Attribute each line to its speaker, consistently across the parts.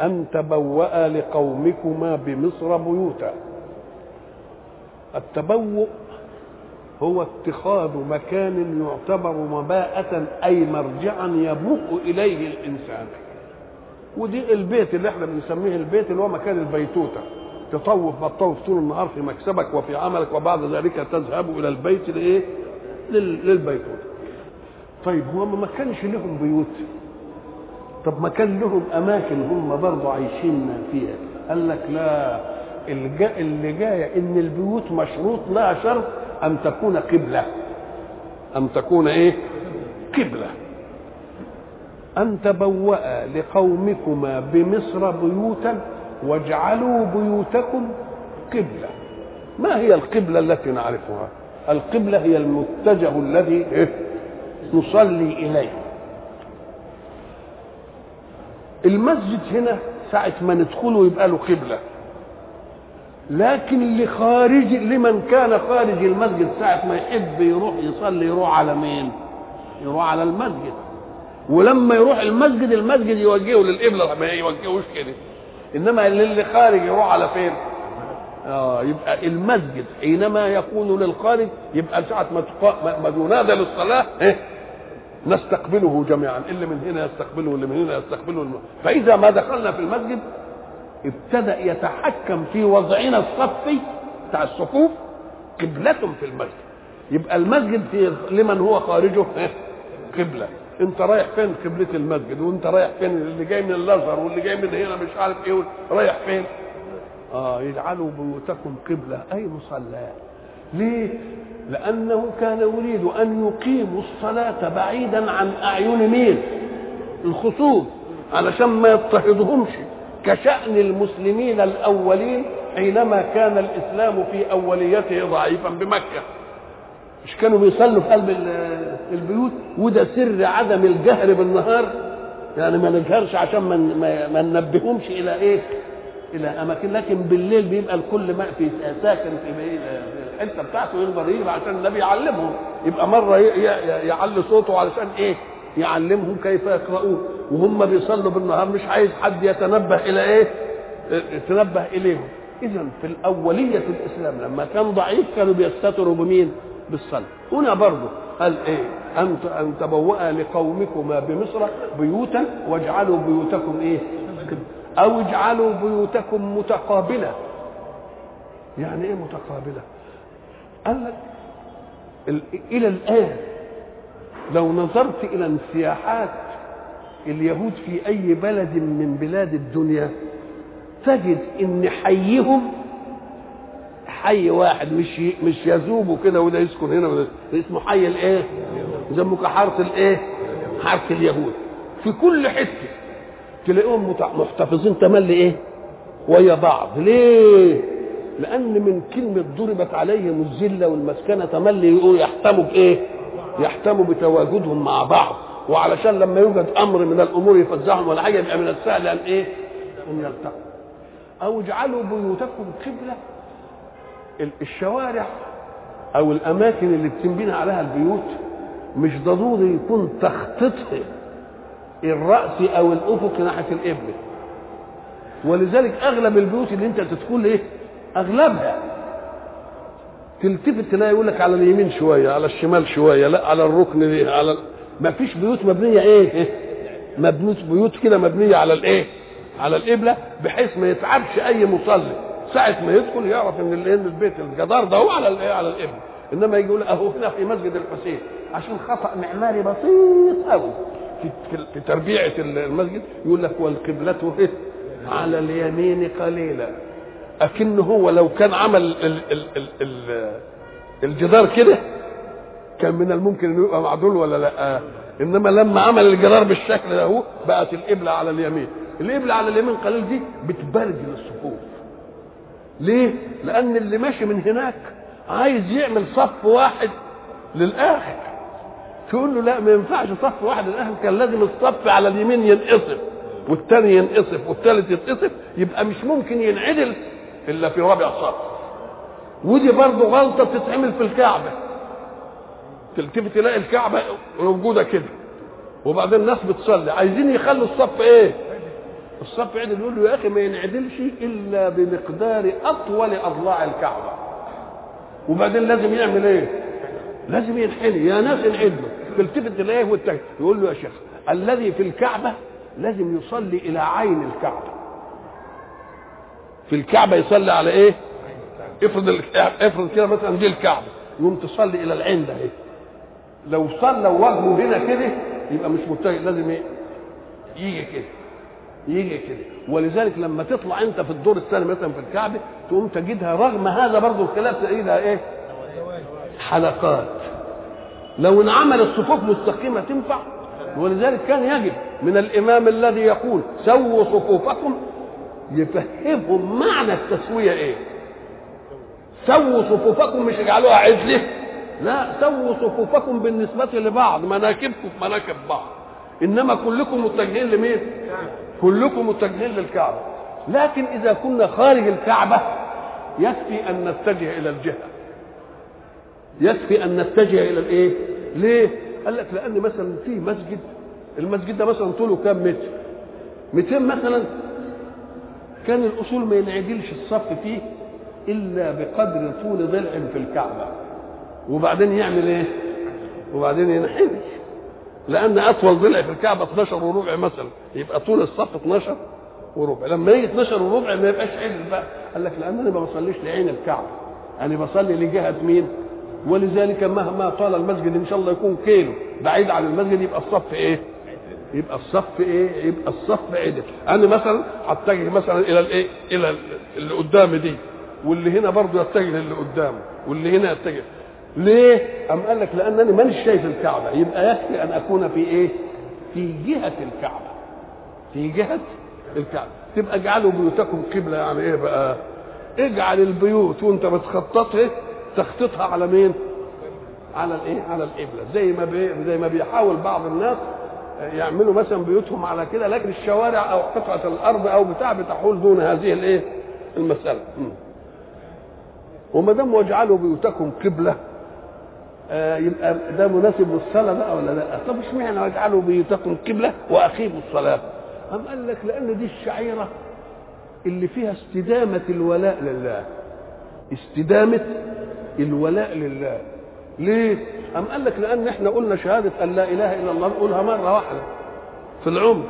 Speaker 1: أن تبوأ لقومكما بمصر بيوتا. التبوؤ هو اتخاذ مكان يعتبر مباءة أي مرجعا يبوء إليه الإنسان. ودي البيت اللي إحنا بنسميه البيت اللي هو مكان البيتوتة. تطوف بتطوف طول النهار في مكسبك وفي عملك وبعد ذلك تذهب إلى البيت لإيه؟ للبيتوتة. طيب هو ما كانش لهم بيوت. طب ما كان لهم أماكن هم برضه عايشين فيها. قال لك لا اللي جاية إن البيوت مشروط لها شرط أن تكون قبلة. أن تكون إيه؟ قبلة. أن تبوأ لقومكما بمصر بيوتا واجعلوا بيوتكم قبلة. ما هي القبلة التي نعرفها؟ القبلة هي المتجه الذي نصلي إليه. المسجد هنا ساعة ما ندخله يبقى له قبلة لكن لخارج لمن كان خارج المسجد ساعة ما يحب يروح يصلي يروح على مين؟ يروح على المسجد ولما يروح المسجد المسجد يوجهه للقبلة ما يوجهوش كده إنما اللي خارج يروح على فين؟ آه يبقى المسجد حينما يكون للخارج يبقى ساعة ما ما ينادى للصلاة إيه؟ نستقبله جميعا. اللي من هنا يستقبله واللي من هنا يستقبله. فإذا ما دخلنا في المسجد ابتدأ يتحكم في وضعنا الصفي بتاع الصفوف قبلة في المسجد. يبقى المسجد في لمن هو خارجه؟ قبلة. انت رايح فين؟ قبلة المسجد. وانت رايح فين؟ اللي جاي من الأزهر واللي جاي من هنا مش عارف إيه. رايح فين؟ آه يجعلوا بيوتكم قبلة. أي مصلاه ليه؟ لأنه كان يريد أن يقيموا الصلاة بعيدا عن أعين مين؟ الخصوم علشان ما يضطهدهمش. كشأن المسلمين الأولين حينما كان الإسلام في أوليته ضعيفا بمكة. مش كانوا بيصلوا في قلب البيوت؟ وده سر عدم الجهر بالنهار. يعني ما نجهرش عشان ما, ما ننبههمش إلى إيه؟ إلى أماكن لكن بالليل بيبقى الكل ما في ساكن في الحته بتاعته يقدر يجري عشان النبي يعلمهم. يبقى مرة يعلي صوته علشان إيه؟ يعلمهم كيف يقرؤون وهم بيصلوا بالنهار مش عايز حد يتنبه إلى إيه؟ يتنبه إليهم. اذا في الأولية الإسلام لما كان ضعيف كانوا بيستتروا بمين؟ بالصلاة. هنا برضه قال إيه؟ أن أن تبوأ لقومكما بمصر بيوتا واجعلوا بيوتكم إيه؟ أو اجعلوا بيوتكم متقابلة يعني إيه متقابلة قال لك إلى الآن لو نظرت إلى انسياحات اليهود في أي بلد من بلاد الدنيا تجد إن حيهم حي واحد مش مش يذوبوا كده وده يسكن هنا وده اسمه حي الإيه؟ يسموك حاره الإيه؟ حاره اليهود في كل حتة تلاقيهم محتفظين تملي إيه؟ ويا بعض ليه؟ لأن من كلمة ضربت عليهم الذلة والمسكنة تملي يحتموا بإيه؟ يحتموا بتواجدهم مع بعض وعلشان لما يوجد أمر من الأمور يفزعهم ولا حاجة يبقى من السهل ان إيه؟ إن يلتقوا. أو اجعلوا بيوتكم قبلة الشوارع أو الأماكن اللي بتنبني عليها البيوت مش ضروري يكون تخطيطها الرأس أو الأفق ناحية القبله ولذلك أغلب البيوت اللي أنت تدخل إيه؟ أغلبها. تلتفت تلاقي يقول لك على اليمين شوية على الشمال شوية لا على الركن دي على ما فيش بيوت مبنية إيه؟ مبنوت بيوت كده مبنية على الإيه؟ على القبله بحيث ما يتعبش أي مصلي. ساعة ما يدخل يعرف إن البيت الجدار ده هو على الإيه؟ على القبله إنما يجي يقول أهو هنا في مسجد الحسين عشان خطأ معماري بسيط قوي في, تربيعة المسجد يقول لك والقبلة على اليمين قليلا. اكن هو لو كان عمل ال ال ال ال الجدار كده كان من الممكن إنه يبقى معدول ولا لأ. إنما لما عمل الجدار بالشكل ده هو بقت القبلة على اليمين. القبلة على اليمين قليل دي بتبرجل الصفوف ليه؟ لأن اللي ماشي من هناك عايز يعمل صف واحد للآخر. تقول له لا ما ينفعش صف واحد للاخر كان لازم الصف على اليمين ينقصف والتاني ينقصف والتالت يتقصف يبقى مش ممكن ينعدل إلا في رابع صف. ودي برضه غلطة بتتعمل في الكعبة. تلتفت تلاقي الكعبة موجودة كده. وبعدين الناس بتصلي. عايزين يخلوا الصف إيه؟ الصف عدل. يقول له يا أخي ما ينعدلش إلا بمقدار أطول أضلاع الكعبة. وبعدين لازم يعمل إيه؟ لازم ينحني يا ناس انعدلوا تلتفت تلاقيه والتاني يقول له يا شيخ الذي في الكعبة لازم يصلي إلى عين الكعبة. في الكعبة يصلي على إيه؟ افرض افرض كده مثلا دي الكعبة. يقوم تصلي إلى العين ده إيه؟ لو صلى وجهه هنا كده يبقى مش متجه لازم إيه؟ يجي كده. يجي كده. ولذلك لما تطلع أنت في الدور الثاني مثلا في الكعبة تقوم تجدها رغم هذا برضه الخلاف تلاقيها إيه؟ حلقات. لو انعمل الصفوف مستقيمة تنفع؟ ولذلك كان يجب من الإمام الذي يقول سووا صفوفكم يفهمهم معنى التسوية إيه؟ سووا صفوفكم مش اجعلوها عدله لا سووا صفوفكم بالنسبة لبعض مناكبكم في مناكب بعض. إنما كلكم متجهين لمين؟ كلكم متجهين للكعبة. لكن إذا كنا خارج الكعبة يكفي أن نتجه إلى الجهة. يكفي أن نتجه إلى الإيه؟ ليه؟ قال لك لأن مثلا في مسجد المسجد ده مثلا طوله كام متر؟ 200 مثلا. كان الأصول ما ينعدلش الصف فيه إلا بقدر طول ضلع في الكعبة. وبعدين يعمل إيه؟ وبعدين ينحني لأن أطول ضلع في الكعبة 12 وربع مثلا. يبقى طول الصف 12 وربع. لما يجي 12 وربع ما يبقاش عدل بقى. قال لك لأن أنا ما بصليش لعين الكعبة. أنا بصلي لجهة مين؟ ولذلك مهما طال المسجد إن شاء الله يكون كيلو. بعيد عن المسجد يبقى الصف إيه؟ يبقى الصف إيه؟ يبقى الصف عدل. أنا مثلا هتجه مثلا إلى الإيه؟ إلى اللي قدامي دي. واللي هنا برضه يتجه للي قدامه واللي هنا يتجه. ليه؟ أم قال لك لأنني مانيش شايف الكعبة. يبقى يكفي أن أكون في إيه؟ في جهة الكعبة. في جهة الكعبة. تبقى اجعلوا بيوتكم قبلة يعني إيه بقى؟ اجعل البيوت وأنت بتخططها تخطيطها على مين؟ على الإيه؟ على القبلة زي ما بي... زي ما بيحاول بعض الناس يعملوا مثلا بيوتهم على كده لكن الشوارع أو قطعة الأرض أو بتاع بتحول دون هذه الإيه؟ المسألة م. وما دام واجعلوا بيوتكم قبلة آه يبقى ده مناسب للصلاة بقى ولا لا؟ طب اشمعنى واجعلوا بيوتكم قبلة وأقيموا الصلاة؟ أم قال لك لأن دي الشعيرة اللي فيها استدامة الولاء لله استدامة الولاء لله. ليه؟ أم قال لك لأن إحنا قلنا شهادة أن لا إله إلا الله نقولها مرة واحدة. في العمر.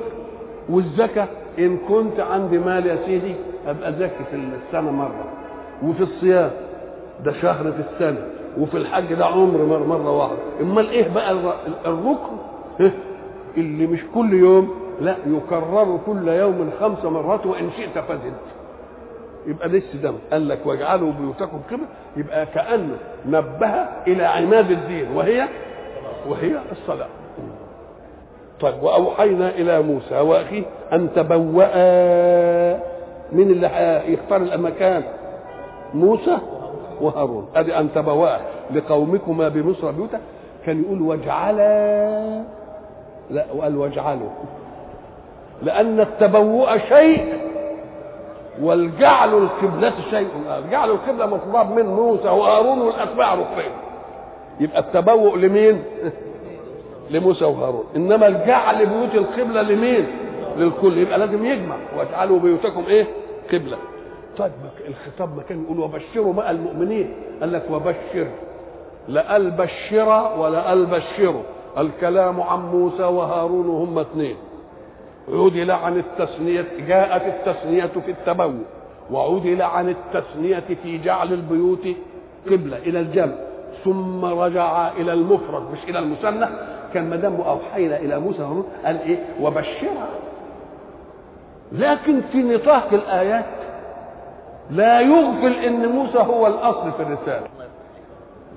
Speaker 1: والزكاة إن كنت عندي مال يا سيدي أبقى زكي في السنة مرة. وفي الصيام. ده شهر في السنة. وفي الحج ده عمر مرة, مرة واحدة. إمال إيه بقى الركن؟ اللي مش كل يوم لا يكرر كل يوم خمس مرات وإن شئت فزد. يبقى ده السدام قال لك واجعلوا بيوتكم قبل يبقى كانه نبه إلى عماد الدين. وهي؟ وهي الصلاة. طيب وأوحينا إلى موسى وأخيه أن تبوأ من اللي يختار المكان موسى وهارون. ادي أن تبوأ لقومكما بمصر بيوتا. كان يقول واجعلا لا وقال واجعلوا. لأن التبوء شيء والجعل القبلة شيء. جعل القبلة مطلوب من موسى وهارون والأتباع ركبين. يبقى التبوء لمين؟ لموسى وهارون. إنما الجعل بيوت القبلة لمين؟ للكل. يبقى لازم يجمع. واجعلوا بيوتكم إيه؟ قبلة. طيب الخطاب ما كان يقول وبشروا بقى المؤمنين. قال لك وبشر. لا قال بشر ولا قال بشروا الكلام عن موسى وهارون هم اثنين. عدل عن التثنية جاءت التثنية في التبوء وعدل عن التثنية في جعل البيوت قبلة إلى الجمع ثم رجع إلى المفرد مش إلى المثنى كان ما دام أوحينا إلى موسى قال إيه؟ وبشرها لكن في نطاق الآيات لا يغفل إن موسى هو الأصل في الرسالة.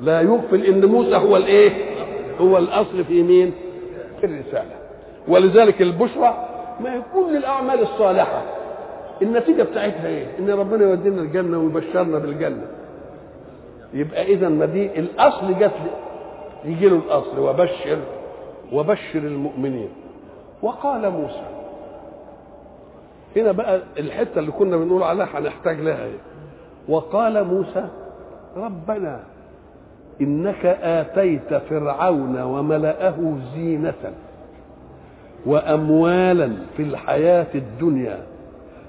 Speaker 1: لا يغفل إن موسى هو الإيه؟ هو الأصل في مين؟ في الرسالة. ولذلك البشرى ما هي كل الأعمال الصالحة. النتيجة بتاعتها إيه؟ إن ربنا يودينا الجنة ويبشرنا بالجنة. يبقى اذا ما دي الأصل جت يجي له الأصل وبشر وبشر المؤمنين. وقال موسى. هنا بقى الحتة اللي كنا بنقول عليها هنحتاج لها إيه؟ وقال موسى ربنا إنك آتيت فرعون وملأه زينة. واموالا في الحياة الدنيا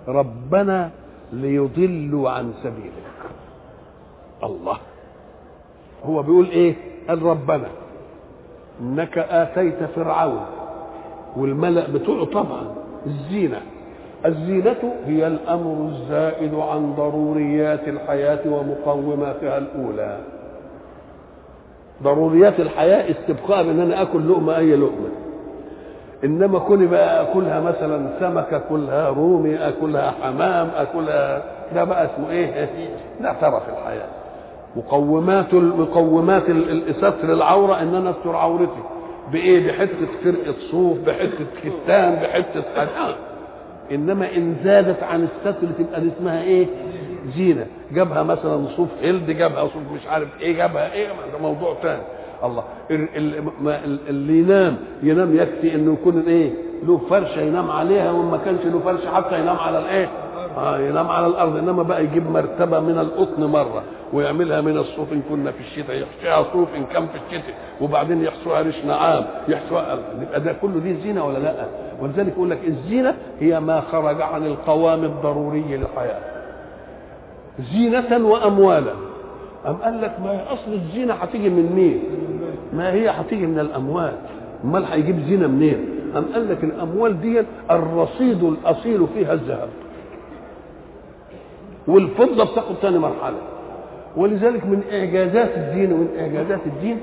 Speaker 1: ربنا ليضلوا عن سبيلك. الله. هو بيقول إيه؟ قال ربنا إنك آتيت فرعون والملأ بتوعه طبعا الزينة. الزينة هي الأمر الزائد عن ضروريات الحياة ومقوماتها الأولى. ضروريات الحياة استبقاء بأن أنا أكل لقمة أي لقمة. إنما كوني بقى أكلها مثلا سمك أكلها رومي أكلها حمام أكلها ده بقى اسمه إيه؟ ده ترف الحياة. مقومات مقومات ستر العورة إن أنا أستر عورتي. بإيه؟ بحتة فرقة صوف بحتة كتان بحتة حاجة إنما إن زادت عن الستر تبقى اسمها إيه؟ زينة. جابها مثلا صوف هلد جابها صوف مش عارف إيه جابها إيه؟ ده موضوع ثاني الله اللي ينام ينام يكفي إنه يكون إيه له فرشة ينام عليها وما كانش له فرشة حتى ينام على الإيه آه ينام على الأرض إنما بقى يجيب مرتبة من القطن مرة ويعملها من الصوف إن كنا في الشتاء يحشيها صوف إن كان في الشتاء وبعدين يحشوها ريش نعام يحشوها يبقى ده كله دي زينة ولا لأ؟ ولذلك يقول لك الزينة هي ما خرج عن القوام الضروري للحياة. زينة وأموالا. أم قال لك ما هي أصل الزينة هتيجي من مين؟ ما هي هتيجي من الأموال. أمال هيجيب زينة منين؟ أم قال لك الأموال دي الرصيد الأصيل فيها الذهب. والفضة بتاخد ثاني مرحلة. ولذلك من إعجازات الدين ومن إعجازات الدين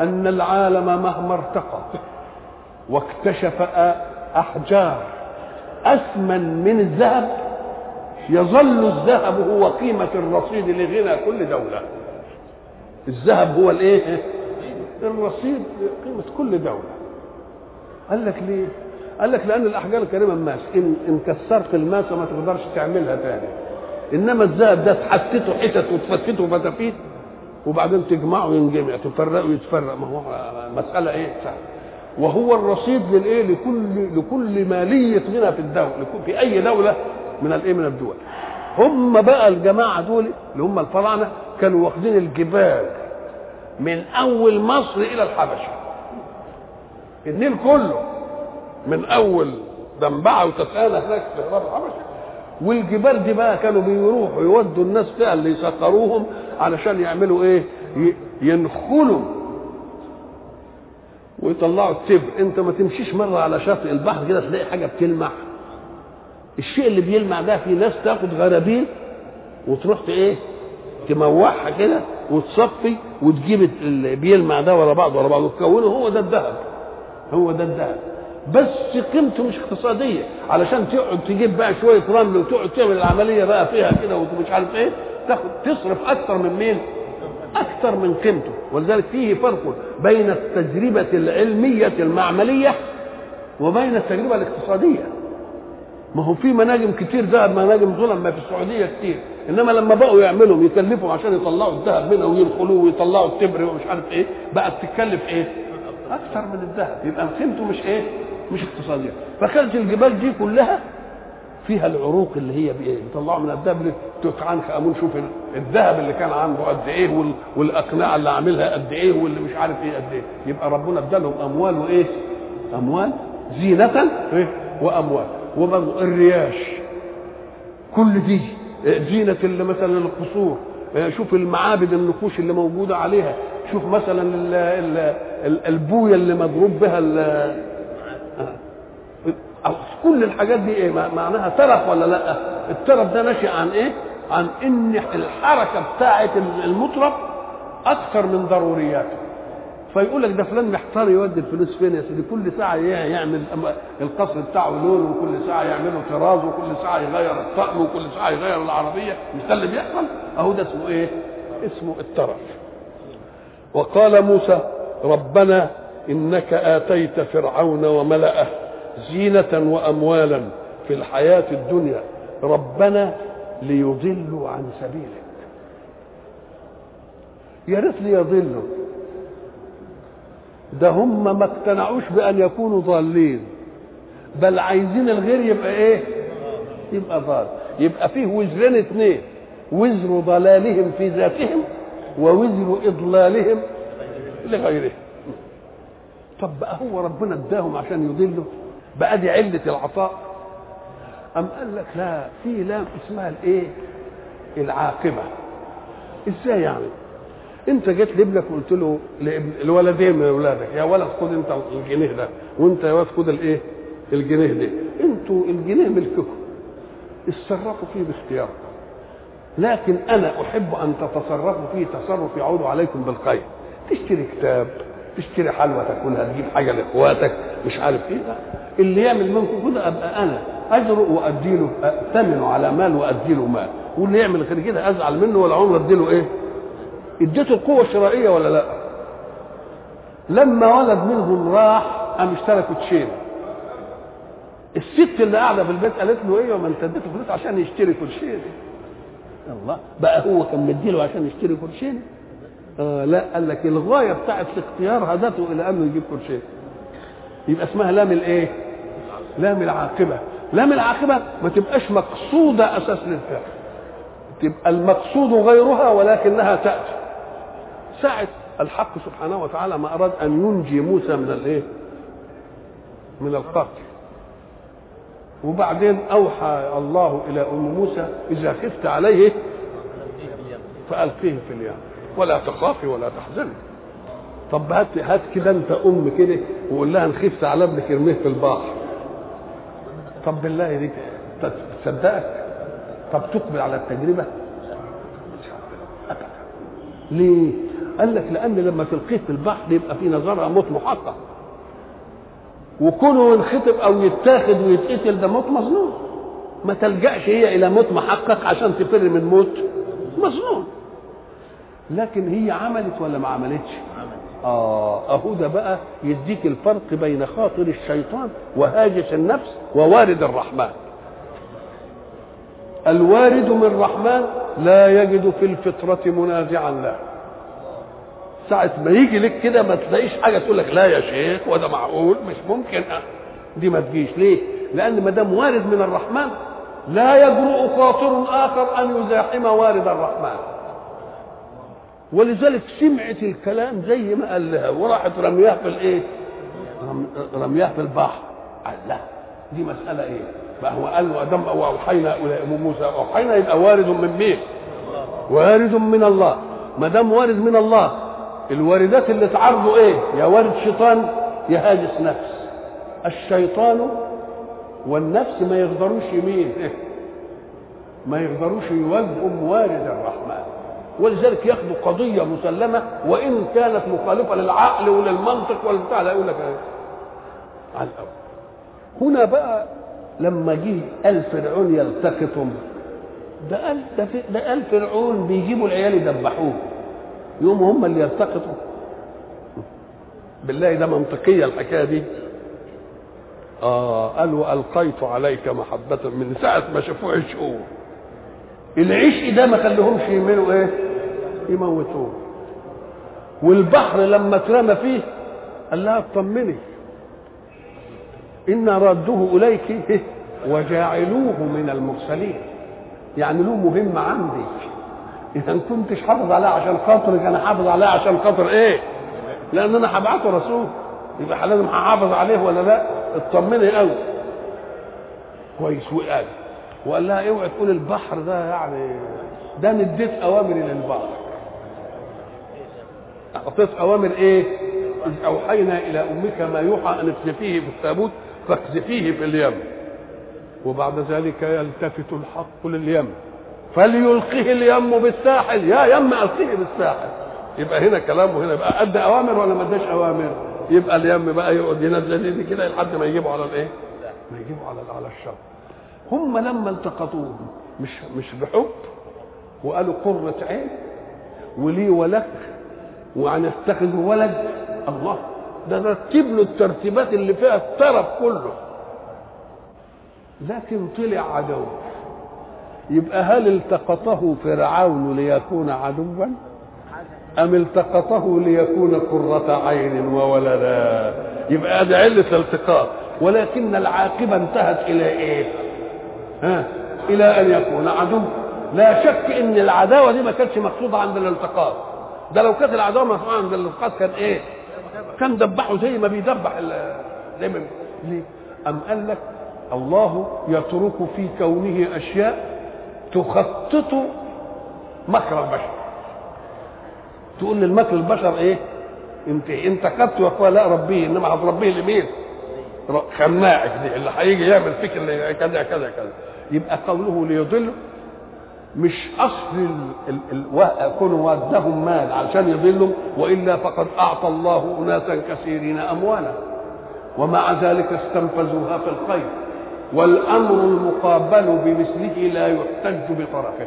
Speaker 1: أن العالم مهما ارتقى واكتشف أحجار أثمن من الذهب يظل الذهب هو قيمة الرصيد لغنى كل دولة الذهب هو الإيه الرصيد قيمة كل دولة. قال لك ليه؟ قال لك لأن الأحجار الكريمة ماس. ان إن كسرت الماسه ما تقدرش تعملها تاني. إنما الذهب ده تحتته حتت وتفتته فتافيت وبعدين تجمعه ينجمع تفرقه يتفرق ما هو مسألة إيه؟ سهل. وهو الرصيد للإيه؟ لكل لكل ماليه غنى في الدولة في أي دولة من الإيه؟ من الدول. هم بقى الجماعة دول اللي هم الفراعنة كانوا واخدين الجبال من أول مصر إلى الحبشة. النيل كله من أول دنبعه وتسانه هناك في الحبشه والجبال دي بقى كانوا بيروحوا يودوا الناس فيها اللي يسخروهم علشان يعملوا إيه؟ ينخلوا. ويطلعوا التبر أنت ما تمشيش مرة على شاطئ البحر كده تلاقي حاجة بتلمع. الشيء اللي بيلمع ده في ناس تاخد غرابيل وتروح إيه؟ تموحها كده وتصفي وتجيب بيلمع ده ورا بعض ورا بعض وتكونه هو ده الذهب. هو ده الذهب. بس قيمته مش اقتصادية. علشان تقعد تجيب بقى شوية رمل وتقعد تعمل العملية بقى فيها كده ومش عارف إيه تاخد تصرف أكثر من مين؟ أكثر من قيمته. ولذلك فيه فرق بين التجربة العلمية المعملية وبين التجربة الاقتصادية. ما هو في مناجم كتير ذهب مناجم ظلم ما في السعودية كتير. إنما لما بقوا يعملوا يكلفوا عشان يطلعوا الذهب منها وينخلوه ويطلعوا التبر ومش عارف إيه بقت تتكلف إيه؟ أكثر من الذهب يبقى قيمته مش إيه؟ مش اقتصادية فكانت الجبال دي كلها فيها العروق اللي هي بيطلعوا من الذهب عنخ آمون شوف الذهب اللي كان عنده قد إيه والأقنعة اللي عاملها قد إيه واللي مش عارف إيه قد إيه يبقى ربنا ادالهم أموال وإيه؟ أموال زينة إيه؟ وأموال وبرضه الرياش كل دي زينة اللي مثلا القصور. شوف المعابد النقوش اللي موجودة عليها. شوف مثلا ال ال البوية اللي مضروب بها كل الحاجات دي إيه؟ معناها ترف ولا لأ؟ الترف ده ناشئ عن إيه؟ عن إن الحركة بتاعه المطرب أكثر من ضرورياته. فيقول لك ده فلان محتار يودي الفلوس فين يا سيدي؟ كل ساعة يعمل القصر بتاعه لون وكل ساعة يعمله طراز وكل ساعة يغير الطقم وكل ساعة يغير العربية. مش ده اللي بيحصل؟ أهو ده اسمه إيه؟ اسمه الترف. وقال موسى ربنا إنك آتيت فرعون وملأه زينة وأموالا في الحياة الدنيا. ربنا ليضلوا عن سبيلك. يا ريت ليضلوا. ده هم ما اقتنعوش بأن يكونوا ضالين. بل عايزين الغير يبقى إيه؟ يبقى ضال. يبقى فيه وزرين اثنين وزر ضلالهم في ذاتهم ووزر إضلالهم لغيرهم. طب بقى هو ربنا اداهم عشان يضلوا؟ بقى دي علة العطاء. أم قال لك لا في لام اسمها الإيه؟ العاقبة. إزاي يعني؟ انت جيت لابنك وقلت له لابن الولدين من أولادك يا ولد خد انت الجنيه ده وانت يا ولد خد الإيه؟ الجنيه ده. أنتوا الجنيه ملككم اتصرفوا فيه باختياركم لكن أنا أحب أن تتصرفوا فيه تصرف يعود عليكم بالخير. تشتري كتاب تشتري حلوى تاكلها تجيب حاجة لإخواتك مش عارف إيه اللي يعمل منكم كده أبقى أنا اجرؤ وادي له ائتمنه على مال وادي له مال. واللي يعمل غير كده أزعل منه ولا عمر ادي له إيه؟ اديته القوة الشرائية ولا لا؟ لما ولد منهم راح قام اشترى كوتشين الست اللي قاعدة في البيت قالت له إيه وما أنت اديته فلوس عشان يشتري كوتشين الله بقى هو كان مديله عشان يشتري كوتشين آه لا قال لك الغاية بتاعت الاختيار هدته إلى أنه يجيب كوتشين يبقى اسمها لام الإيه؟ لام العاقبة. لام العاقبة ما تبقاش مقصودة أساس للفعل. تبقى المقصود غيرها ولكنها تأتي. ساعة الحق سبحانه وتعالى ما أراد أن ينجي موسى من الإيه؟ من القتل. وبعدين أوحى الله إلى أم موسى إذا خفت عليه فألقيه في اليم. ولا تخافي ولا تحزني. طب هات هات كده أنت أم كده وقول لها إن خفت على ابنك ارميه في البحر. طب بالله دي تصدقك؟ طب تقبل على التجربة؟ ليه؟ قال لك لأن لما تلقيه في البحر يبقى في نظرها موت محقق. وكونه ينخطب أو يتاخد ويتقتل ده موت مظنون ما تلجأش هي إلى موت محقق عشان تفر من موت مظنون لكن هي عملت ولا ما عملتش؟ آه اهو ده بقى يديك الفرق بين خاطر الشيطان وهاجس النفس ووارد الرحمن. الوارد من الرحمن لا يجد في الفطرة منازعا له. ساعة ما يجي لك كده ما تلاقيش حاجة تقول لك لا يا شيخ وده معقول مش ممكن دي ما تجيش ليه؟ لأن ما دام وارد من الرحمن لا يجرؤ خاطر آخر أن يزاحم وارد الرحمن ولذلك سمعت الكلام زي ما قال لها وراحت رمياه في الإيه؟ رمياه في البحر قال لا دي مسألة إيه؟ بقى هو قال له آدم اوحينا إلى موسى أوحينا يبقى وارد من مين؟ وارد من الله ما دام وارد من الله الواردات اللي تعرضوا إيه؟ يا وارد شيطان يا هاجس نفس. الشيطان والنفس ما يقدروش يمين. ما يقدروش يواجهوا موارد الرحمن. ولذلك ياخدوا قضية مسلمة وإن كانت مخالفة للعقل وللمنطق والبتاع لا يقول لك على الأول. هنا بقى لما جه قال فرعون يلتقطهم ده قال ده, قال فرعون بيجيبوا العيال يذبحوه يقوموا هم اللي يلتقطوا. بالله ده منطقية الحكاية دي. آه قال والقيت عليك محبة من ساعة ما شافوه عشقوه العشق ده ما خليهمش يعملوا إيه؟ يموتوه. والبحر لما اترمى فيه قال لها اطمني. إن رادوه إليك وجاعلوه من المرسلين. يعني له مهمة عندي ما كنتش حافظ عليها عشان خاطرك أنا حافظ عليها عشان خاطر إيه؟ لأن أنا هبعته رسول. يبقى لازم هحافظ عليه ولا لأ؟ اطمني قوي كويس وقال وقال لها اوعي تقول البحر ده يعني ده نديت اوامر للبحر. اعطيت أوامر إيه؟ إذ أوحينا إلى أمك ما يوحى أن اقذفيه في التابوت فاقذفيه في اليم. وبعد ذلك يلتفت الحق لليم. فليلقه اليم بالساحل. يا يم ألقيه بالساحل. يبقى هنا كلام وهنا يبقى أدى أوامر ولا ما أداش أوامر؟ يبقى اليم بقى يقعد ينزل دي كده لحد ما يجيبوا على الإيه؟ ما يجيبوا على على الشر. هم لما التقطوه مش مش بحب وقالوا قرة عين ولي ولك وهنتخذ ولد الله. ده رتب له الترتيبات اللي فيها الطرف كله. لكن طلع عدو. يبقى هل التقطه فرعون ليكون عدوا؟ أم التقطه ليكون قرة عين وولدا؟ يبقى هذا علة الالتقاط ولكن العاقبة انتهت إلى إيه؟ ها؟ إلى أن يكون عدو. لا شك إن العداوة دي ما كانتش مقصودة عند الالتقاط ده لو كانت العداوة مقصودة عند الالتقاط كان إيه؟ كان دبحه زي ما بيدبح ليه؟ أم قال لك الله يترك في كونه أشياء تخطط مكر البشر. تقول للمكر البشر إيه؟ انت أنت خدت يا لا ربيه إنما هتربيه لمين خناعك دي اللي هيجي يعمل فيك اللي كذا كذا كذا. يبقى قوله ليضل مش أصل ال ال كونوا ودهم مال علشان يضلوا وإلا فقد أعطى الله أناسا كثيرين أموالا. ومع ذلك استنفذوها في الخير. والأمر المقابل بمثله لا يحتج بطرفه.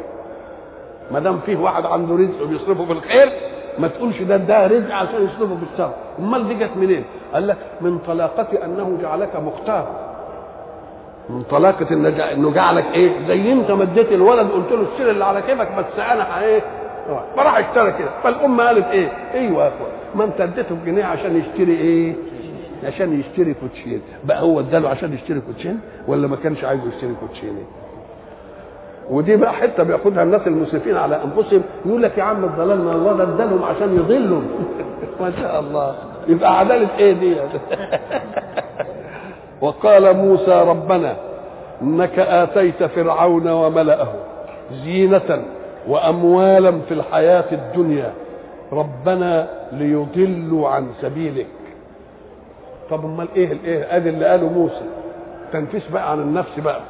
Speaker 1: ما دام فيه واحد عنده رزق بيصرفه في الخير ما تقولش ده ده رزق عشان يصرفه في الشر. أمال دي جت منين؟ قال لك من طلاقه أنه جعلك مختار. من طلاقة إنه جعلك إيه؟ زي أنت مديت الولد قلت له اشتري اللي على كيفك بس أنا إيه؟ فراح اشترى كده. فالأم قالت إيه؟ أيوه يا أخوان ما أنت اديته بجنيه عشان يشتري إيه؟ عشان يشتري كوتشين بقى هو اداله عشان يشتري كوتشين ولا ما كانش عايز يشتري كوتشين ودي بقى حتة بياخدها الناس المسرفين على أنفسهم. يقول لك يا عم الضلال ما الله ده ادالهم عشان يضلهم. ما شاء الله. يبقى عدالة إيه دي؟ وقال موسى ربنا إنك آتيت فرعون وملأه زينة وأموالا في الحياة الدنيا. ربنا ليضلوا عن سبيلك. طب أمال إيه الايه أدي اللي قاله موسى. تنفيس بقى عن النفس بقى.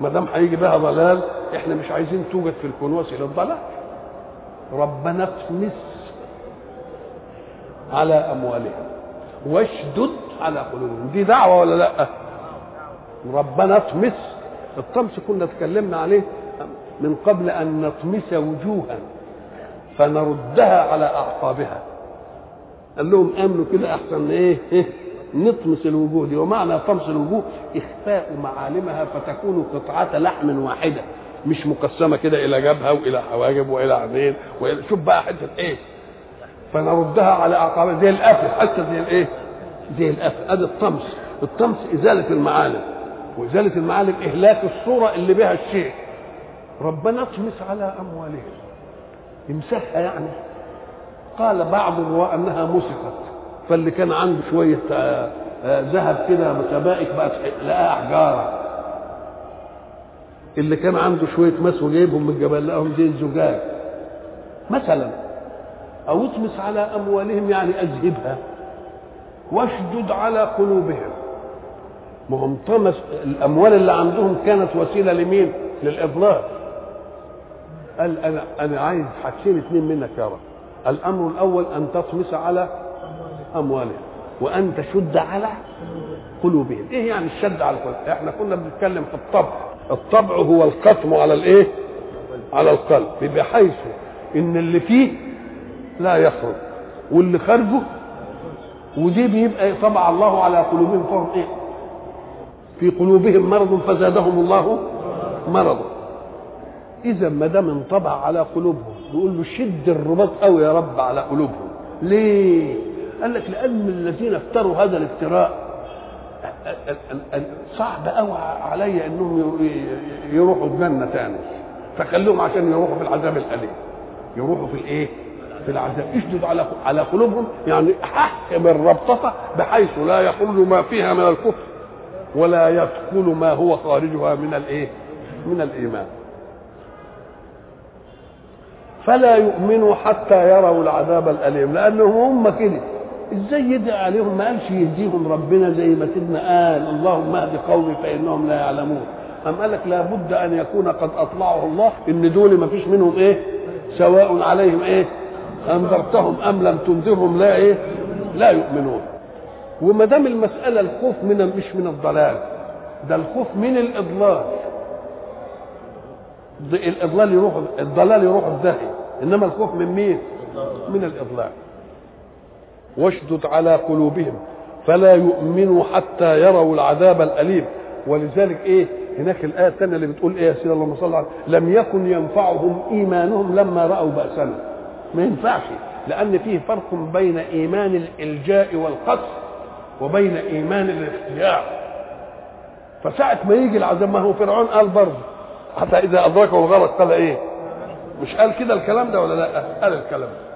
Speaker 1: ما دام هيجي بها ضلال إحنا مش عايزين توجد في الكون وسيله الضلال. ربنا اطمس على أموالهم. واشدد على قلوبهم. دي دعوة ولا لأ؟ ربنا اطمس الطمس كنا اتكلمنا عليه من قبل أن نطمس وجوها فنردها على أعقابها. قال لهم آمنوا كده أحسن إيه, إيه؟ نطمس الوجوه دي ومعنى طمس الوجوه إخفاء معالمها فتكون قطعة لحم واحدة مش مقسمة كده إلى جبهة وإلى حواجب وإلى عينين وإلى شوف بقى حتة إيه؟ فنردها على أعقابها زي القفل حتى زي الإيه؟ زي القفل أدي الطمس. الطمس إزالة المعالم وإزالة المعالم إهلاك الصورة اللي بها الشيء. ربنا اطمس على أموالهم. يمسحها يعني. قال بعض الرواة انها مسكت. فاللي كان عنده شوية ذهب كده سبائك بقت لقاها حجارة. اللي كان عنده شوية مس وجايبهم من الجبل لقاهم زي الزجاج. مثلا أو اطمس على أموالهم يعني اذهبها واشدد على قلوبهم. ما هم طمس الأموال اللي عندهم كانت وسيلة لمين؟ للاضلال قال أنا أنا عايز حاجتين اثنين منك يا رب. الأمر الأول أن تطمس على أموالهم وأن تشد على قلوبهم. إيه يعني الشد على القلوب إحنا كنا بنتكلم في الطبع. الطبع هو القسم على الإيه؟ على القلب. بحيث إن اللي فيه لا يخرج واللي خارجه ودي بيبقى طبع الله على قلوبهم فهم إيه؟ في قلوبهم مرض فزادهم الله مرضا. إذا ما دام انطبع على قلوبهم يقول له شد الرباط قوي يا رب على قلوبهم. ليه؟ قال لك لأن الذين افتروا هذا الافتراء صعب قوي علي إنهم يروحوا الجنة تاني. فخليهم عشان يروحوا في العذاب الأليم. يروحوا في الإيه؟ في العذاب. اشدد على على قلوبهم يعني حكم الربطة بحيث لا يخرج ما فيها من الكفر ولا يدخل ما هو خارجها من الإيه؟ من الإيمان. فلا يؤمنوا حتى يروا العذاب الأليم لأنهم هم كده. إزاي يدعي عليهم ما قالش يهديهم ربنا زي ما سيدنا قال اللهم اهد قومي فإنهم لا يعلمون. أم قال لك لابد أن يكون قد أطلعه الله إن دول ما فيش منهم إيه؟ سواء عليهم إيه؟ أنذرتهم أم لم تنذرهم لا إيه؟ لا يؤمنون. وما دام المسألة الخوف من مش من الضلال ده الخوف من الإضلال. الإضلال يروح الضلال يروح الداهيه إنما الخوف من مين؟ من الإضلال. واشدد على قلوبهم فلا يؤمنوا حتى يروا العذاب الأليم. ولذلك إيه؟ هناك الآية الثانية اللي بتقول إيه يا سيدي اللهم صل على لم يكن ينفعهم إيمانهم لما رأوا باسنا ما ينفعش لأن فيه فرق بين إيمان الإلجاء والقصر وبين إيمان الاختيار. فساعة ما يجي العذاب ما هو فرعون قال برضه حتى إذا أدركه الغرق قال إيه؟ مش قال كده الكلام ده ولا لا؟ قال الكلام ده.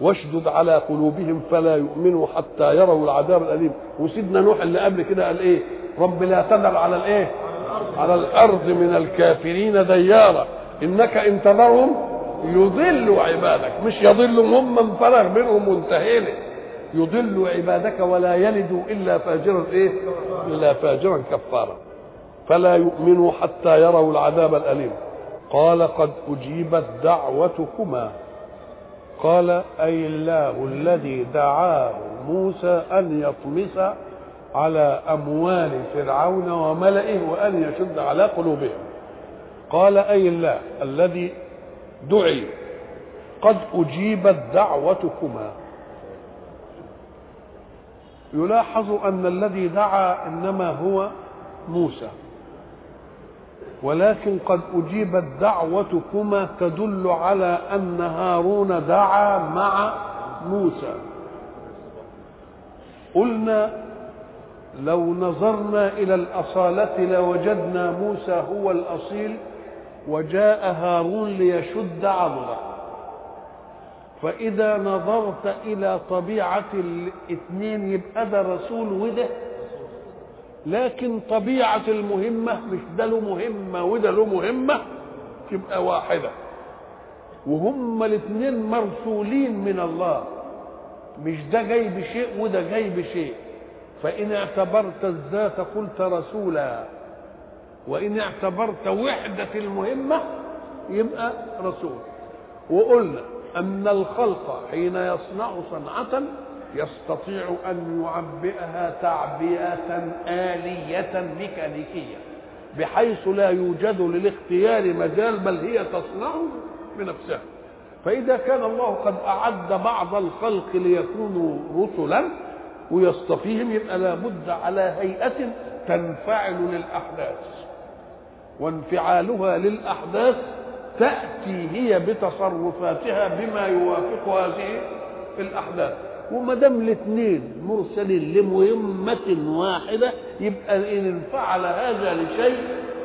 Speaker 1: واشدد على قلوبهم فلا يؤمنوا حتى يروا العذاب الأليم. وسيدنا نوح اللي قبل كده قال إيه؟ رب لا تذر على الإيه؟ على الأرض من الكافرين ديارا إنك إن تذرهم يضلوا عبادك. مش يضلوا هم من فرغ منهم وانتهينا يضل عبادك ولا يلد إلا فاجرا إيه؟ إلا فاجرا كفارا. فلا يؤمنوا حتى يروا العذاب الأليم. قال قد أجيبت دعوتكما. قال أي الله الذي دعاه موسى أن يطمس على أموال فرعون وملئه وأن يشد على قلوبهم. قال أي الله الذي دعي قد أجيبت دعوتكما. يلاحظ أن الذي دعا إنما هو موسى. ولكن قد أجيبت دعوتكما تدل على أن هارون دعا مع موسى. قلنا لو نظرنا إلى الأصالة لوجدنا موسى هو الأصيل وجاء هارون ليشد عضده. فإذا نظرت إلى طبيعة الاثنين يبقى ده رسول وده لكن طبيعة المهمة مش ده له مهمة وده له مهمة تبقى واحدة. وهم الاثنين مرسولين من الله. مش ده جاي بشيء وده جاي بشيء فإن اعتبرت الذات قلت رسولا. وإن اعتبرت وحدة المهمة يبقى رسول. وقلنا أن الخلق حين يصنع صنعة يستطيع أن يعبئها تعبئة آلية ميكانيكية بحيث لا يوجد للاختيار مجال بل هي تصنع بنفسها فإذا كان الله قد أعد بعض الخلق ليكونوا رسلا ويصطفيهم يبقى لابد على هيئة تنفعل للأحداث. وانفعالها للأحداث تأتي هي بتصرفاتها بما يوافق هذه الأحداث. وما دام الاثنين مرسلين لمهمة واحدة يبقى إن انفعل هذا لشيء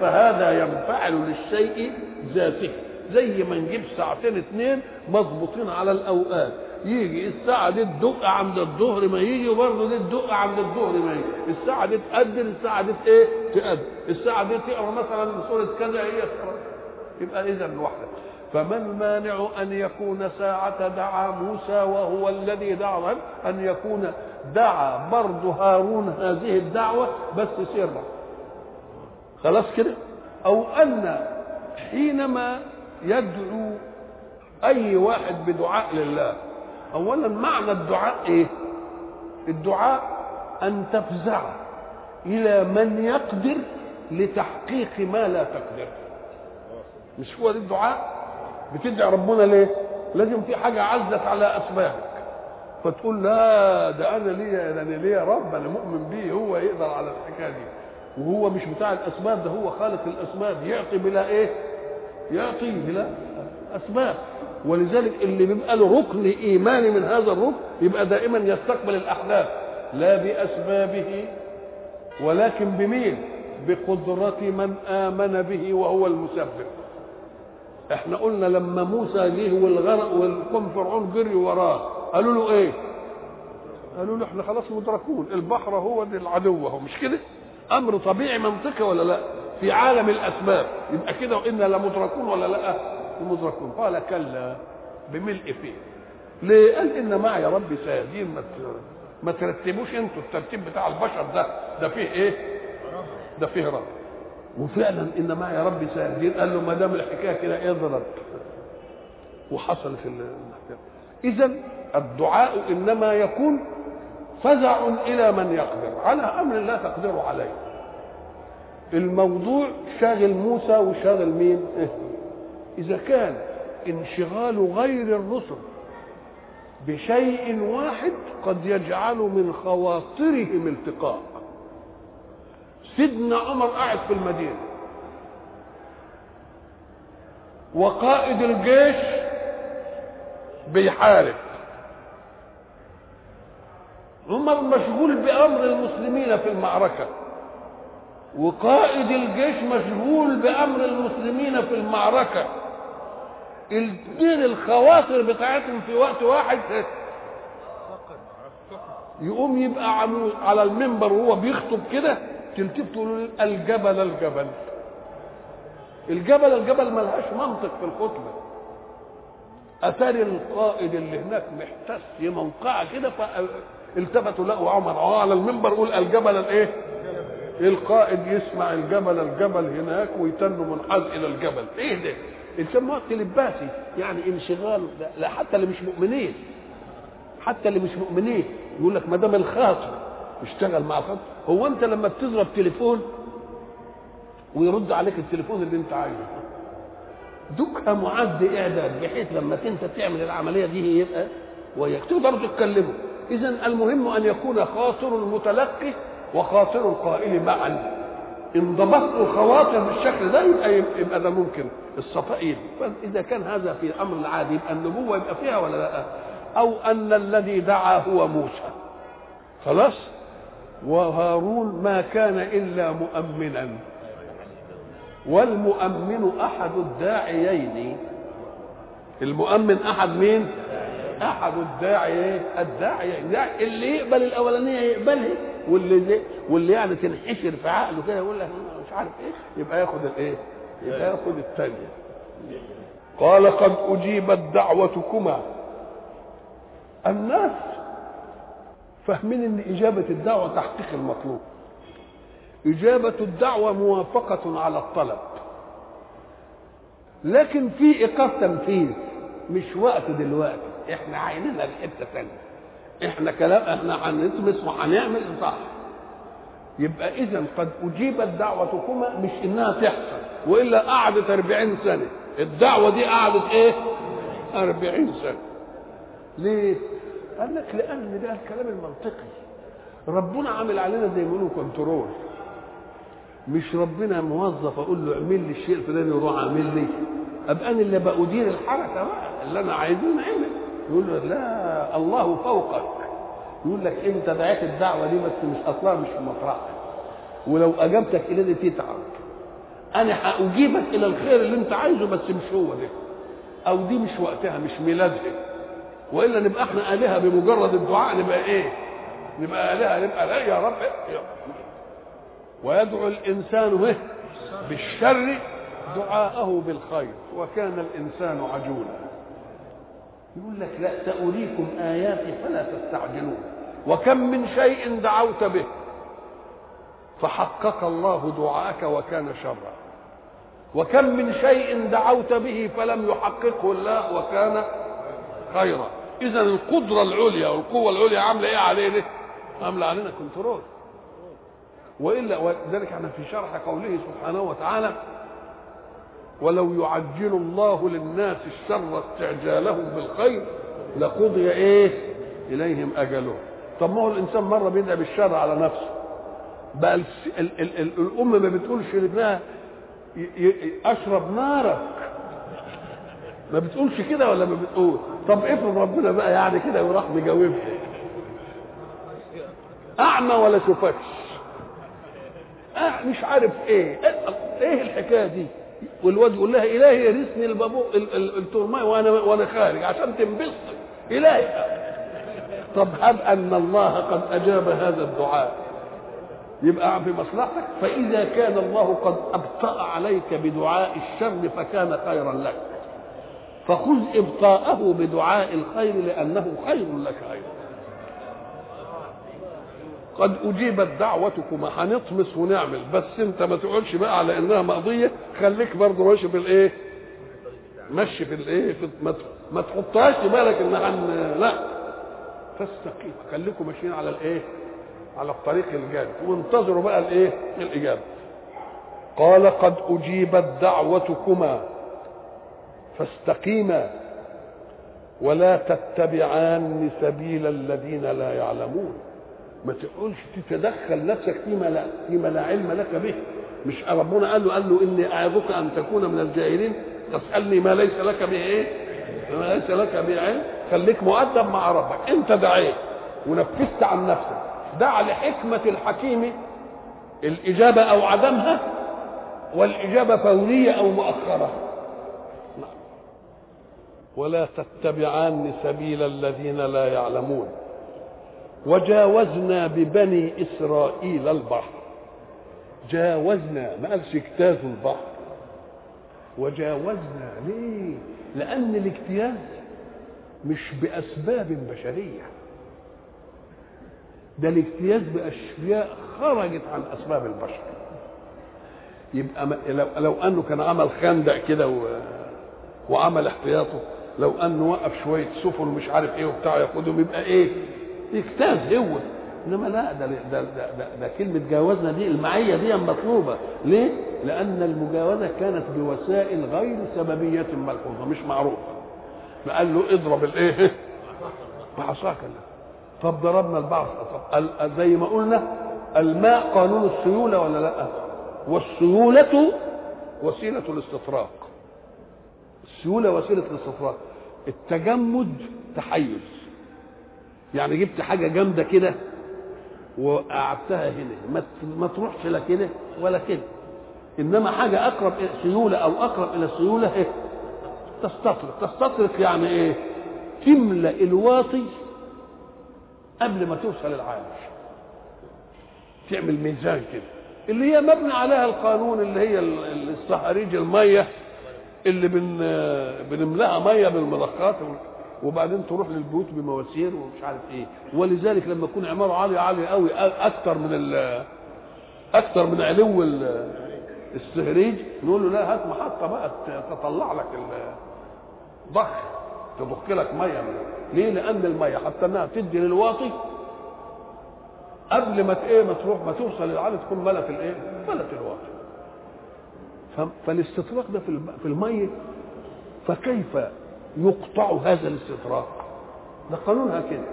Speaker 1: فهذا ينفعل للشيء ذاته. زي ما نجيب ساعتين اثنين مضبوطين على الأوقات. يجي الساعة دي تدق عند الظهر ما يجي وبرضه دي تدق عند الظهر ما يجي. الساعة دي تأذن الساعة دي إيه؟ تأذن الساعة دي تقرأ مثلا سورة كذا هي تقرا يبقى اذا الوحده فما المانع أن يكون ساعة دعا موسى وهو الذي دعا؟ أن يكون دعا برضه هارون هذه الدعوة بس سرا خلاص كده؟ أو أن حينما يدعو أي واحد بدعاء لله اولا معنى الدعاء إيه؟ الدعاء أن تفزع إلى من يقدر لتحقيق ما لا تقدر. مش هو الدعاء؟ بتدعي ربنا ليه؟ لازم في حاجة عزت على اسبابك فتقول لا ده أنا ليا ده أنا ليا رب أنا مؤمن بيه هو يقدر على الحكاية دي. وهو مش بتاع الاسباب ده هو خالق الاسباب يعطي بلا إيه؟ يعطي بلا اسباب ولذلك اللي بيبقى له ركن إيماني من هذا الركن يبقى دائما يستقبل الأحداث. لا بأسبابه ولكن بمين؟ بقدرة من آمن به وهو المسبب. إحنا قلنا لما موسى جه والغرق والقوم فرعون جري وراه قالوا له إيه؟ قالوا له إحنا خلاص مدركون البحر هو العدو هو مش كده؟ أمر طبيعي منطقي ولا لا؟ في عالم الأسباب يبقى كده وإنا لمدركون ولا لا؟ مدركون قال كلا بملء فيه. ليه؟ قال إن معي ربي سيهدين ما ما ترتبوش أنتوا الترتيب بتاع البشر ده ده فيه إيه؟ ده فيه رب. وفعلا ان معي ربي سيهدين. قال له ما دام الحكاية كده اضرب وحصل في الحكاية اذا الدعاء إنما يكون فزع إلى من يقدر. على أمر لا تقدر عليه. الموضوع شاغل موسى وشاغل مين؟ إذا كان انشغال غير الرسل بشيء واحد قد يجعل من خواطرهم التقاء. سيدنا عمر قاعد في المدينة. وقائد الجيش بيحارب. عمر مشغول بأمر المسلمين في المعركة. وقائد الجيش مشغول بأمر المسلمين في المعركة. الاثنين الخواطر بتاعتهم في وقت واحد يقوم يبقى على المنبر وهو بيخطب كده. تلتف تقول الجبل الجبل. الجبل الجبل ملهاش منطق في الخطبة. اتاري القائد اللي هناك محتس منقعه كده فالتفتوا لقوا عمر. على المنبر يقول الجبل الإيه؟ القائد يسمع الجبل الجبل هناك ويتن منحاز إلى الجبل. إيه ده؟ يسموها تلباسي يعني انشغال. لا حتى اللي مش مؤمنين. حتى اللي مش مؤمنين يقول لك ما دام الخاطر اشتغل مع الخاطر هو أنت لما بتضرب تليفون ويرد عليك التليفون اللي أنت عايزه. دوكها معد إعداد بحيث لما انت تعمل العملية دي يبقى وياك تقدروا تتكلموا إذا المهم أن يكون خاطر المتلقي وخاطر القائل معا. إن ضبطت الخواطر بالشكل ده يبقى يبقى ده ممكن. الصفائين فإذا كان هذا في الامر العادي يبقى النبوة يبقى فيها ولا لأ؟ أو أن الذي دعا هو موسى. خلاص؟ وهارون ما كان إلا مؤمنا. والمؤمن أحد الداعيين. المؤمن أحد مين؟ أحد الداعي الداعي اللي يقبل الأولانية يقبلها. واللي واللي يعني تنحشر في عقله كده يقول لك مش عارف إيه يبقى ياخد الإيه؟ يبقى ياخد الثانية قال قد أجيبت دعوتكما. الناس فاهمين إن إجابة الدعوة تحقيق المطلوب. إجابة الدعوة موافقة على الطلب. لكن في إيقاف تنفيذ مش وقت دلوقتي. إحنا عيننا لحته ثانية إحنا كلام إحنا هنطمس وهنعمل صح يبقى إذا قد أجيبت دعوتكما مش إنها تحصل. وإلا قعدت 40 سنة. الدعوة دي قعدت إيه؟ 40 سنة. ليه؟ قال لك لأن ده الكلام المنطقي. ربنا عامل علينا زي ما كنترول مش ربنا موظف أقول له اعمل لي الشيء الفلاني وروح اعمل لي. أبقى أنا اللي بدير الحركة بقى. اللي أنا عايزه نعمل. يقول له لا الله فوقك. يقول لك إنت دعيت الدعوة دي بس مش اصلها مش في مطرحها ولو اجابتك إلى دي تتعب. أنا هأجيبك إلى الخير اللي أنت عايزه بس مش هو ده. أو دي مش وقتها مش ميلادها. وإلا نبقى إحنا آلهة بمجرد الدعاء نبقى إيه؟ نبقى آلهة نبقى لا يا رب؟ ويدعو الإنسان به بالشر دعاءه بالخير. وكان الإنسان عجولا. يقول لك لا سأريكم آياتي فلا تستعجلون. وكم من شيء دعوت به. فحقق الله دعاءك وكان شرا. وكم من شيء دعوت به فلم يحققه الله وكان خيرا. إذا القدرة العليا والقوة العليا عاملة إيه علينا؟ عاملة علينا كنترول وإلا ولذلك إحنا في شرح قوله سبحانه وتعالى ولو يعجل الله للناس الشر استعجالهم بالخير لقضي إيه؟ إليهم أجلهم. طب ما هو الإنسان مرة بيدعي بالشر على نفسه. بقى ال ال ال ال الام ما بتقولش لابنها أشرب نارك. ما بتقولش كده ولا ما بتقول؟ طب افرض ربنا بقى يعني كده وراح مجاوبها. أعمى ولا شوفكش أه مش عارف إيه. إيه الحكاية دي؟ والواد يقول لها إلهي يرثني البابو الترماي وأنا وأنا خارج عشان تنبسط. إلهي. طب هب أن الله قد أجاب هذا الدعاء؟ يبقى في مصلحتك؟ فإذا كان الله قد أبطأ عليك بدعاء الشر فكان خيرا لك. فخذ ابطاءه بدعاء الخير لأنه خير لك أيضا. قد أجيبت دعوتكما هنطمس ونعمل بس انت ما تقولش بقى على إنها مقضية خليك برضه ماشي بالإيه؟ مشي في الايه في ما تحطهاش في بالك إن هن لا. فاستقيم. خليكم ماشيين على الإيه؟ على الطريق الجاد. وانتظروا بقى الإيه؟ الإجابة. قال قد أجيبت دعوتكما. فاستقيما ولا تتبعان سبيل الذين لا يعلمون. ما تقولش تتدخل نفسك فيما لا فيما لا علم لك به. مش ربنا قال له قال له إني أعظك أن تكون من الجاهلين. تسالني ما ليس لك به إيه؟ ما ليس لك به علم. خليك مؤدب مع ربك. أنت دعيت. ونفذت عن نفسك. دع لحكمة الحكيم. الإجابة أو عدمها. والإجابة فورية أو مؤخرة. ولا تتبعان سبيل الذين لا يعلمون. وجاوزنا ببني إسرائيل البحر. جاوزنا ما قالش اجتازوا البحر. وجاوزنا ليه؟ لأن الاجتياز مش بأسباب بشرية. ده الاجتياز بأشياء خرجت عن أسباب البشر. يبقى لو, لو أنه كان عمل خندق كده. وعمل احتياطه لو انه وقف شوية سفن ومش عارف إيه وبتاع ياخدهم يبقى إيه؟ يجتاز هو. إنما لا ده ده, ده, ده, ده كلمة جاوزنا دي المعية دي مطلوبة. ليه؟ لأن المجاوزة كانت بوسائل غير سببية ملحوظة مش معروفة. فقال له اضرب الايه؟ بعصاك طب ضربنا البعص طب زي ما قلنا الماء قانون السيولة ولا لأ؟ والسيولة وسيلة الاستطراق السيوله وسيلة الاستطراق التجمد تحيز. يعني جبت حاجة جامدة كده وقعدتها هنا. ما تروحش لا كده ولا كده. إنما حاجة أقرب سيولة أو أقرب إلى السيوله إيه؟ تستطرق. تستطرق يعني إيه؟ تملأ الواطي قبل ما توصل العالش تعمل ميزان كده. اللي هي مبني عليها القانون اللي هي الصهاريج المية. اللي بن بنملأها مية بالمضخات وبعدين تروح للبيوت بمواسير ومش عارف إيه ولذلك لما تكون عماره عاليه عاليه قوي أكتر من أكتر من علو السهريج نقول له لا هات محطة بقى تطلع لك الضخ تضخ لك مية من ليه؟ لأن المية حتى إنها تدي للواطي قبل ما إيه ما تروح ما توصل للعالي تكون ملت الايه؟ ملت الواطي فالاستطراق ده في المية فكيف يقطع هذا الاستطراق ده قانونها كده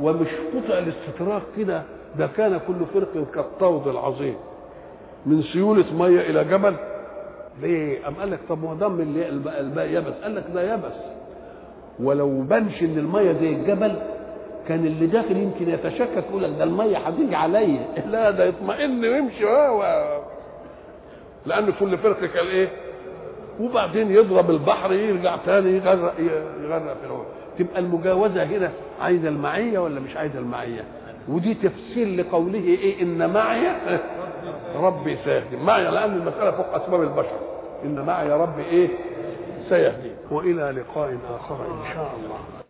Speaker 1: ومش قطع الاستطراق كده ده كان كل فرق كالطود العظيم. من سيولة مية إلى جبل. ليه؟ أم قال لك طب ما دام الماء يبس. قال لك ده يبس. ولو بانش إن المية زي الجبل كان اللي داخل يمكن يتشكك يقول لك ده المية هتيجي عليا. لا ده يطمئن ويمشي. لأن كل فرق كان إيه؟ وبعدين يضرب البحر يرجع تاني يغرق يغرق في الأول تبقى المجاوزة هنا عايزة المعية ولا مش عايزة المعية؟ ودي تفسير لقوله إيه؟ إن معي ربي سيهدي. معي لأن المسألة فوق أسباب البشر. إن معي ربي إيه؟ سيهدي. وإلى لقاء آخر إن شاء الله.